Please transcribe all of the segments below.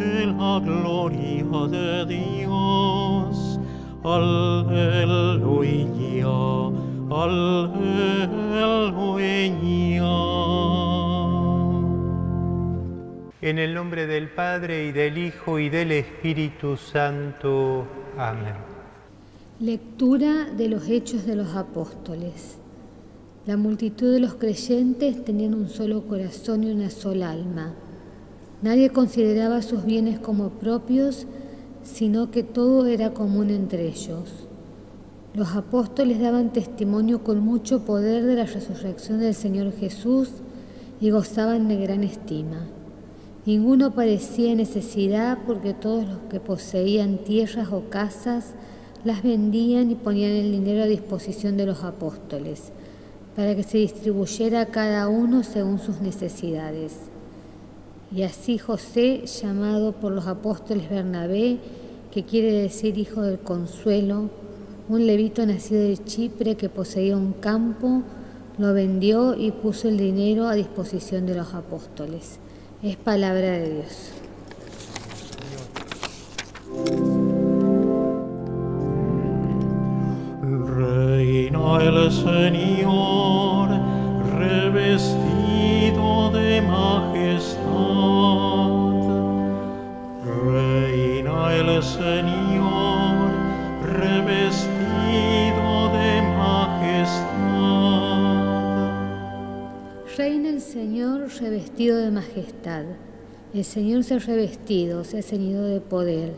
de la gloria de Dios. Aleluya, aleluya. En el nombre del Padre y del Hijo y del Espíritu Santo. Amén. Lectura de los Hechos de los Apóstoles. La multitud de los creyentes tenían un solo corazón y una sola alma. Nadie consideraba sus bienes como propios, sino que todo era común entre ellos. Los apóstoles daban testimonio con mucho poder de la resurrección del Señor Jesús y gozaban de gran estima. Ninguno parecía necesidad porque todos los que poseían tierras o casas las vendían y ponían el dinero a disposición de los apóstoles, para que se distribuyera a cada uno según sus necesidades. Y así José, llamado por los apóstoles Bernabé, que quiere decir hijo del consuelo, un levito nacido de Chipre que poseía un campo, lo vendió y puso el dinero a disposición de los apóstoles. Es palabra de Dios. Reina el Señor, Señor, revestido de majestad. Reina el Señor revestido de majestad. El Señor se ha revestido, se ha ceñido de poder.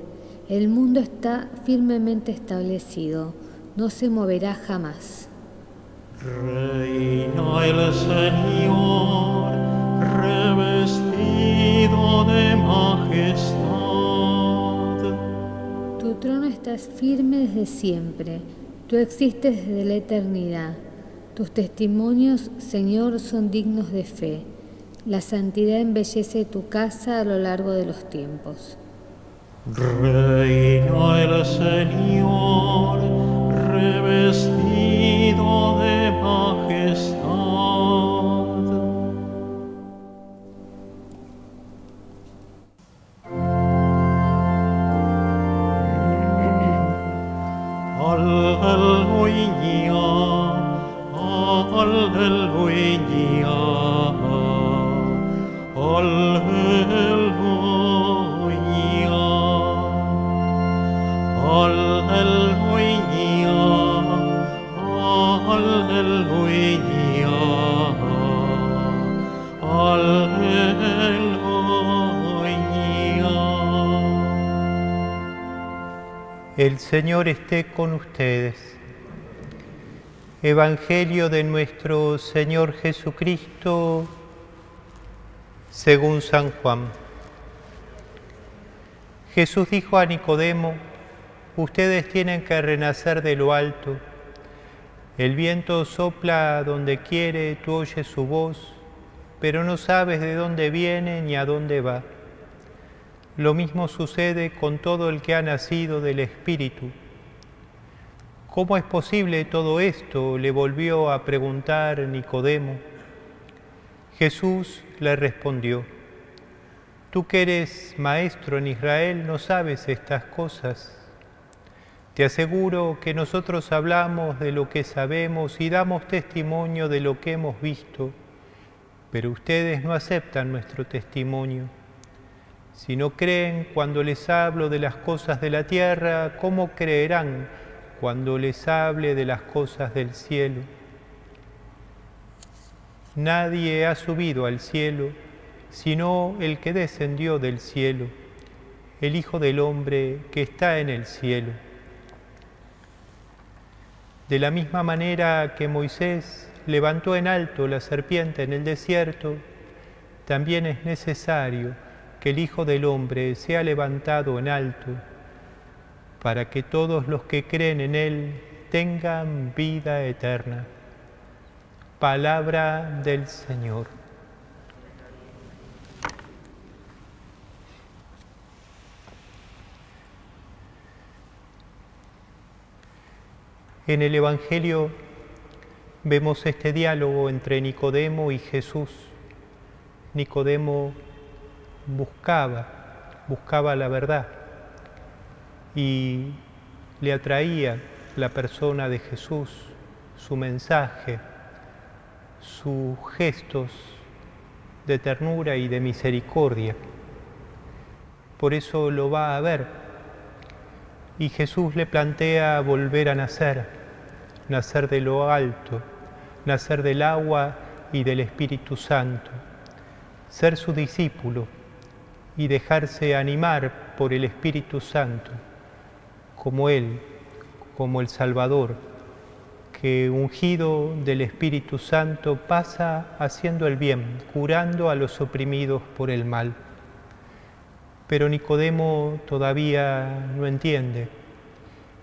El mundo está firmemente establecido, no se moverá jamás. Reina el Señor, revestido de majestad. Tu trono está firme desde siempre, tú existes desde la eternidad. Tus testimonios, Señor, son dignos de fe. La santidad embellece tu casa a lo largo de los tiempos. Reina el Señor, revestido El Señor esté con ustedes. Evangelio de nuestro Señor Jesucristo según San Juan. Jesús dijo a Nicodemo, ustedes tienen que renacer de lo alto. El viento sopla donde quiere, tú oyes su voz, pero no sabes de dónde viene ni a dónde va. Lo mismo sucede con todo el que ha nacido del Espíritu. ¿Cómo es posible todo esto? le volvió a preguntar Nicodemo. Jesús le respondió, Tú que eres maestro en Israel no sabes estas cosas. Te aseguro que nosotros hablamos de lo que sabemos y damos testimonio de lo que hemos visto, pero ustedes no aceptan nuestro testimonio. Si no creen cuando les hablo de las cosas de la tierra, ¿cómo creerán cuando les hable de las cosas del cielo? Nadie ha subido al cielo, sino el que descendió del cielo, el Hijo del Hombre que está en el cielo. De la misma manera que Moisés levantó en alto la serpiente en el desierto, también es necesario que el Hijo del Hombre sea levantado en alto, para que todos los que creen en Él tengan vida eterna. Palabra del Señor. En el Evangelio vemos este diálogo entre Nicodemo y Jesús. Nicodemo buscaba buscaba la verdad y le atraía la persona de Jesús, su mensaje, sus gestos de ternura y de misericordia. Por eso lo va a ver. Y Jesús le plantea volver a nacer, nacer de lo alto, nacer del agua y del Espíritu Santo, ser su discípulo y dejarse animar por el Espíritu Santo, como Él, como el Salvador, que ungido del Espíritu Santo pasa haciendo el bien, curando a los oprimidos por el mal. Pero Nicodemo todavía no entiende.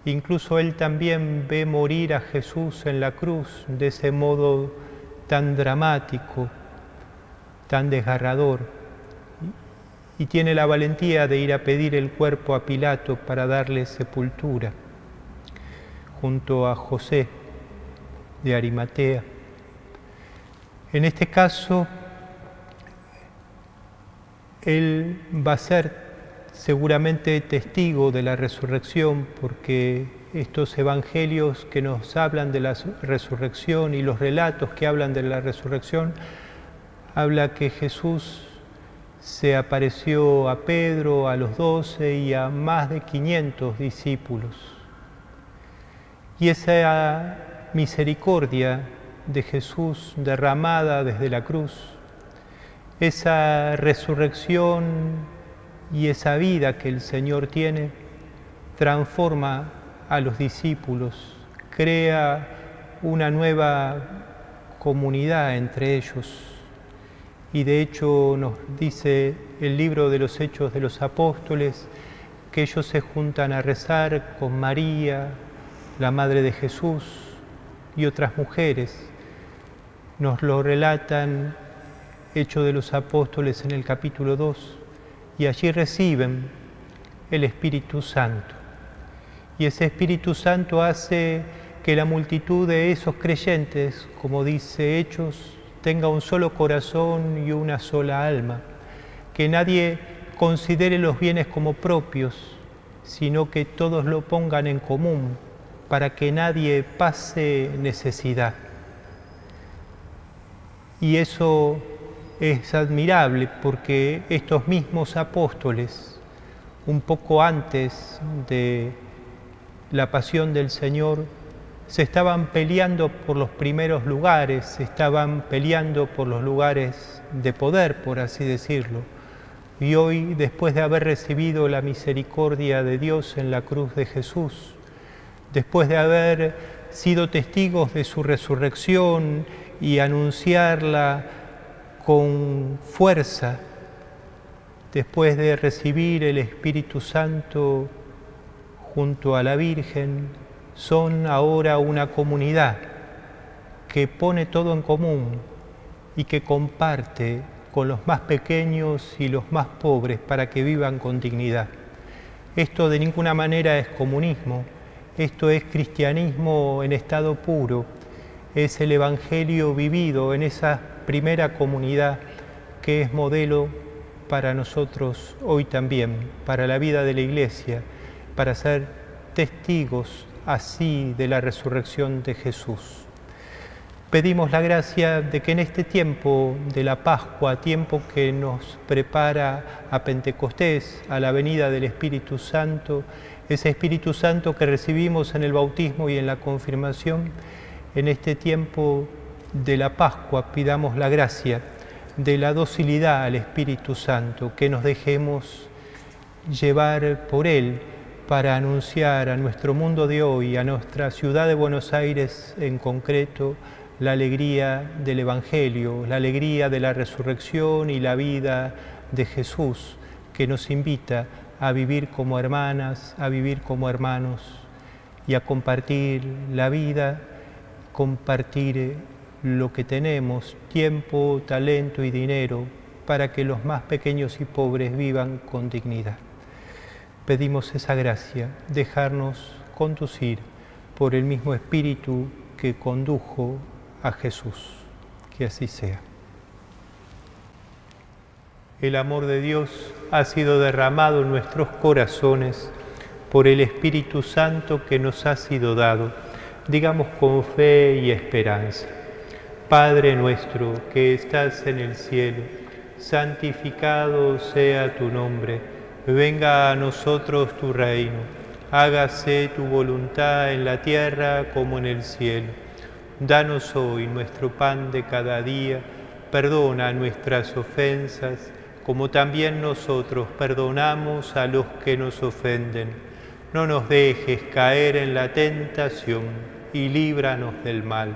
Incluso él también ve morir a Jesús en la cruz de ese modo tan dramático, tan desgarrador, y tiene la valentía de ir a pedir el cuerpo a Pilato para darle sepultura, junto a José de Arimatea. En este caso, él va a ser seguramente testigo de la resurrección porque estos evangelios que nos hablan de la resurrección y los relatos que hablan de la resurrección, habla que Jesús se apareció a Pedro, a los doce y a más de 500 discípulos. Y esa misericordia de Jesús derramada desde la cruz, esa resurrección y esa vida que el Señor tiene, transforma a los discípulos, crea una nueva comunidad entre ellos. Y de hecho nos dice el libro de los Hechos de los Apóstoles que ellos se juntan a rezar con María, la Madre de Jesús, y otras mujeres. Nos lo relatan Hechos de los Apóstoles en el capítulo 2 y allí reciben el Espíritu Santo. Y ese Espíritu Santo hace que la multitud de esos creyentes, como dice Hechos, tenga un solo corazón y una sola alma, que nadie considere los bienes como propios, sino que todos lo pongan en común para que nadie pase necesidad. Y eso es admirable porque estos mismos apóstoles, un poco antes de la pasión del Señor, se estaban peleando por los primeros lugares, se estaban peleando por los lugares de poder, por así decirlo. Y hoy, después de haber recibido la misericordia de Dios en la cruz de Jesús, después de haber sido testigos de su resurrección y anunciarla con fuerza, después de recibir el Espíritu Santo junto a la Virgen, son ahora una comunidad que pone todo en común y que comparte con los más pequeños y los más pobres para que vivan con dignidad. Esto de ninguna manera es comunismo, esto es cristianismo en estado puro, es el Evangelio vivido en esa primera comunidad que es modelo para nosotros hoy también, para la vida de la Iglesia, para ser testigos así de la resurrección de Jesús. Pedimos la gracia de que en este tiempo de la Pascua, tiempo que nos prepara a Pentecostés, a la venida del Espíritu Santo, ese Espíritu Santo que recibimos en el bautismo y en la confirmación, en este tiempo de la Pascua pidamos la gracia de la docilidad al Espíritu Santo, que nos dejemos llevar por Él para anunciar a nuestro mundo de hoy, a nuestra ciudad de Buenos Aires en concreto, la alegría del Evangelio, la alegría de la resurrección y la vida de Jesús, que nos invita a vivir como hermanas, a vivir como hermanos y a compartir la vida, compartir lo que tenemos, tiempo, talento y dinero, para que los más pequeños y pobres vivan con dignidad. Pedimos esa gracia, dejarnos conducir por el mismo Espíritu que condujo a Jesús. Que así sea. El amor de Dios ha sido derramado en nuestros corazones por el Espíritu Santo que nos ha sido dado. Digamos con fe y esperanza. Padre nuestro que estás en el cielo, santificado sea tu nombre, venga a nosotros tu reino, hágase tu voluntad en la tierra como en el cielo. Danos hoy nuestro pan de cada día, perdona nuestras ofensas, como también nosotros perdonamos a los que nos ofenden. No nos dejes caer en la tentación y líbranos del mal.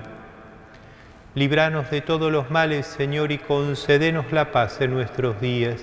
Líbranos de todos los males, Señor, y concédenos la paz en nuestros días,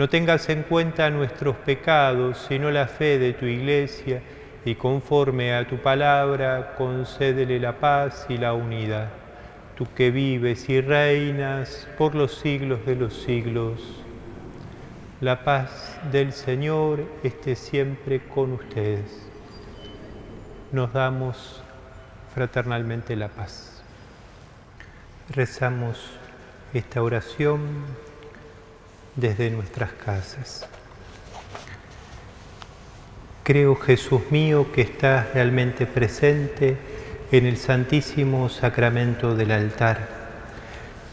no tengas en cuenta nuestros pecados, sino la fe de tu iglesia, y conforme a tu palabra, concédele la paz y la unidad. Tú que vives y reinas por los siglos de los siglos. La paz del Señor esté siempre con ustedes. Nos damos fraternalmente la paz. Rezamos esta oración desde nuestras casas. Creo, Jesús mío, que estás realmente presente en el Santísimo Sacramento del altar.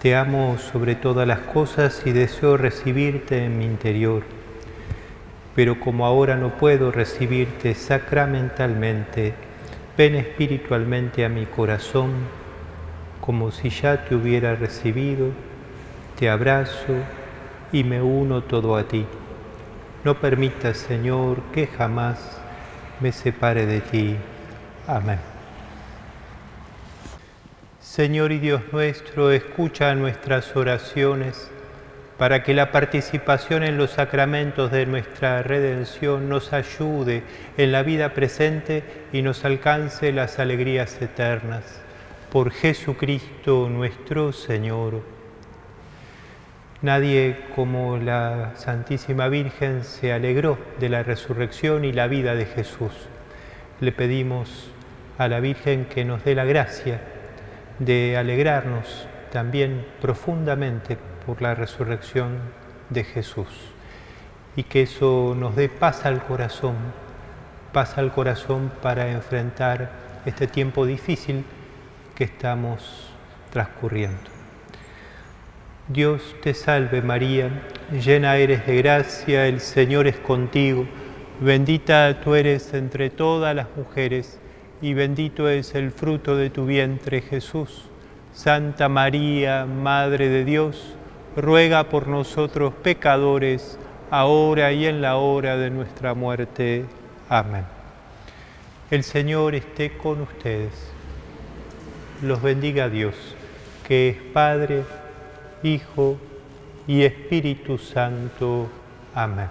Te amo sobre todas las cosas y deseo recibirte en mi interior. Pero como ahora no puedo recibirte sacramentalmente, Ven espiritualmente a mi corazón como si ya te hubiera recibido, te abrazo y me uno todo a ti. No permitas, Señor, que jamás me separe de ti. Amén. Señor y Dios nuestro, escucha nuestras oraciones para que la participación en los sacramentos de nuestra redención nos ayude en la vida presente y nos alcance las alegrías eternas. Por Jesucristo nuestro Señor. Nadie como la Santísima Virgen se alegró de la resurrección y la vida de Jesús. Le pedimos a la Virgen que nos dé la gracia de alegrarnos también profundamente por la resurrección de Jesús y que eso nos dé paz al corazón, paz al corazón para enfrentar este tiempo difícil que estamos transcurriendo. Dios te salve María, llena eres de gracia, el Señor es contigo, bendita tú eres entre todas las mujeres y bendito es el fruto de tu vientre Jesús. Santa María, Madre de Dios, ruega por nosotros pecadores, ahora y en la hora de nuestra muerte. Amén. El Señor esté con ustedes. Los bendiga Dios, que es Padre, Hijo y Espíritu Santo. Amén.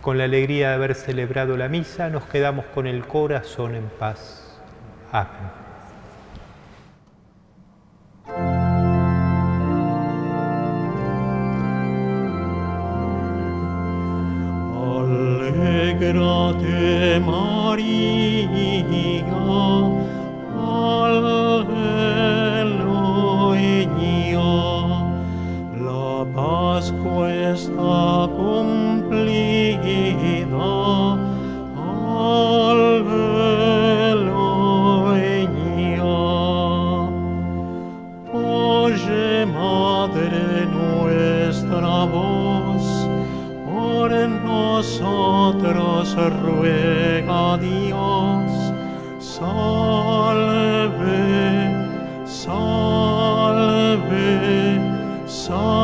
Con la alegría de haber celebrado la misa, nos quedamos con el corazón en paz. Amén. María Pascua está cumplida. Aleluya. Oye, Madre nuestra voz, por nosotros ruega Dios. Salve, salve, salve.